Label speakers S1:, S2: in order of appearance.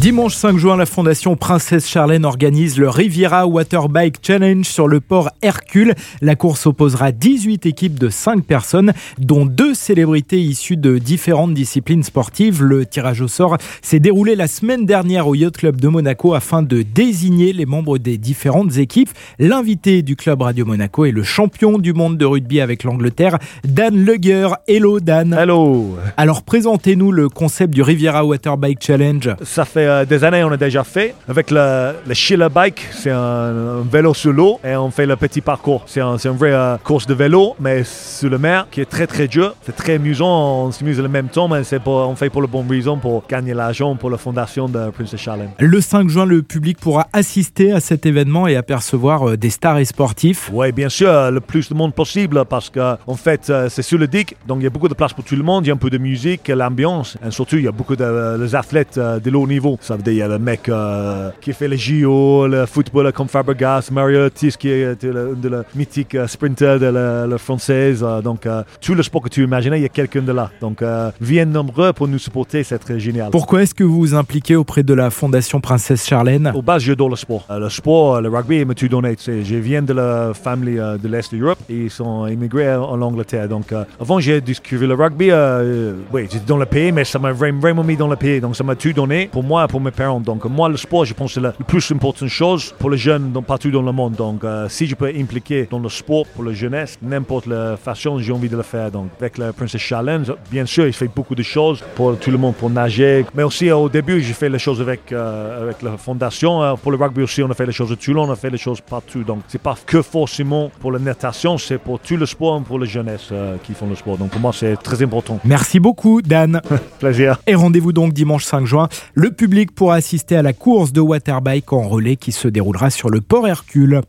S1: Dimanche 5 juin, la Fondation Princesse Charlène organise le Riviera Waterbike Challenge sur le port Hercule. La course opposera 18 équipes de 5 personnes, dont deux célébrités issues de différentes disciplines sportives. Le tirage au sort s'est déroulé la semaine dernière au Yacht Club de Monaco afin de désigner les membres des différentes équipes. L'invité du club Radio Monaco est le champion du monde de rugby avec l'Angleterre, Dan Lugger. Hello Dan.
S2: Hello.
S1: Alors présentez-nous le concept du Riviera Waterbike Challenge.
S2: Ça fait euh, des années on a déjà fait. Avec le, le Schiller Bike, c'est un, un vélo sur l'eau et on fait le petit parcours. C'est un, une vraie euh, course de vélo, mais sur le mer, qui est très très dur. C'est très amusant, on s'amuse le même temps, mais c'est on fait pour le bon raison, pour gagner l'argent pour la fondation de Princess Charlene.
S1: Le 5 juin, le public pourra assister à cet événement et apercevoir euh, des stars et sportifs.
S2: Oui, bien sûr, le plus de monde possible parce qu'en en fait, c'est sur le dick, donc il y a beaucoup de place pour tout le monde. Il y a un peu de musique, l'ambiance, et surtout, il y a beaucoup de les athlètes de haut niveau. Ça veut dire, il y a le mec euh, qui fait les JO, le footballeur comme Fabregas, Mario Ortiz qui est de le, de le mythique euh, sprinter de la, la française. euh, donc, euh, tout le sport que tu imagines, il y a quelqu'un de là. Donc, euh, viennent nombreux pour nous supporter, c'est très génial.
S1: Pourquoi est-ce que vous vous impliquez auprès de la Fondation Princesse Charlène?
S2: Au base, j'adore le sport. Euh, le sport, euh, le rugby, il m'a tout donné. Tu sais, je viens de la famille euh, de l'Est de l'Europe et ils sont immigrés en Angleterre. Donc, euh, avant, j'ai découvert le rugby. euh, oui, j'étais dans le pays, mais ça m'a vraiment, mis dans le pays. Donc, ça m'a tout donné pour moi pour mes parents. Donc, moi, le sport, je pense que c'est la, plus importante chose pour les jeunes dans, partout dans le monde. Donc, euh, si je peux impliquer dans le sport pour la jeunesse, n'importe la façon, j'ai envie de le faire. Donc, avec la Princess Challenge, bien sûr, il fait beaucoup de choses pour tout le monde, pour nager. Mais aussi, euh, au début, j'ai fait les choses avec, euh, avec la fondation. Pour le rugby aussi, on a fait les choses à Toulon, on a fait les choses partout. Donc, c'est pas que forcément pour la natation, c'est pour tout le sport, pour la jeunesse euh, qui font le sport. Donc, pour moi, c'est très important.
S1: Merci beaucoup Dan.
S2: Plaisir.
S1: Et rendez-vous donc dimanche 5 juin. Le public pourra assister à la course de Waterbike en relais qui se déroulera sur le port Hercule.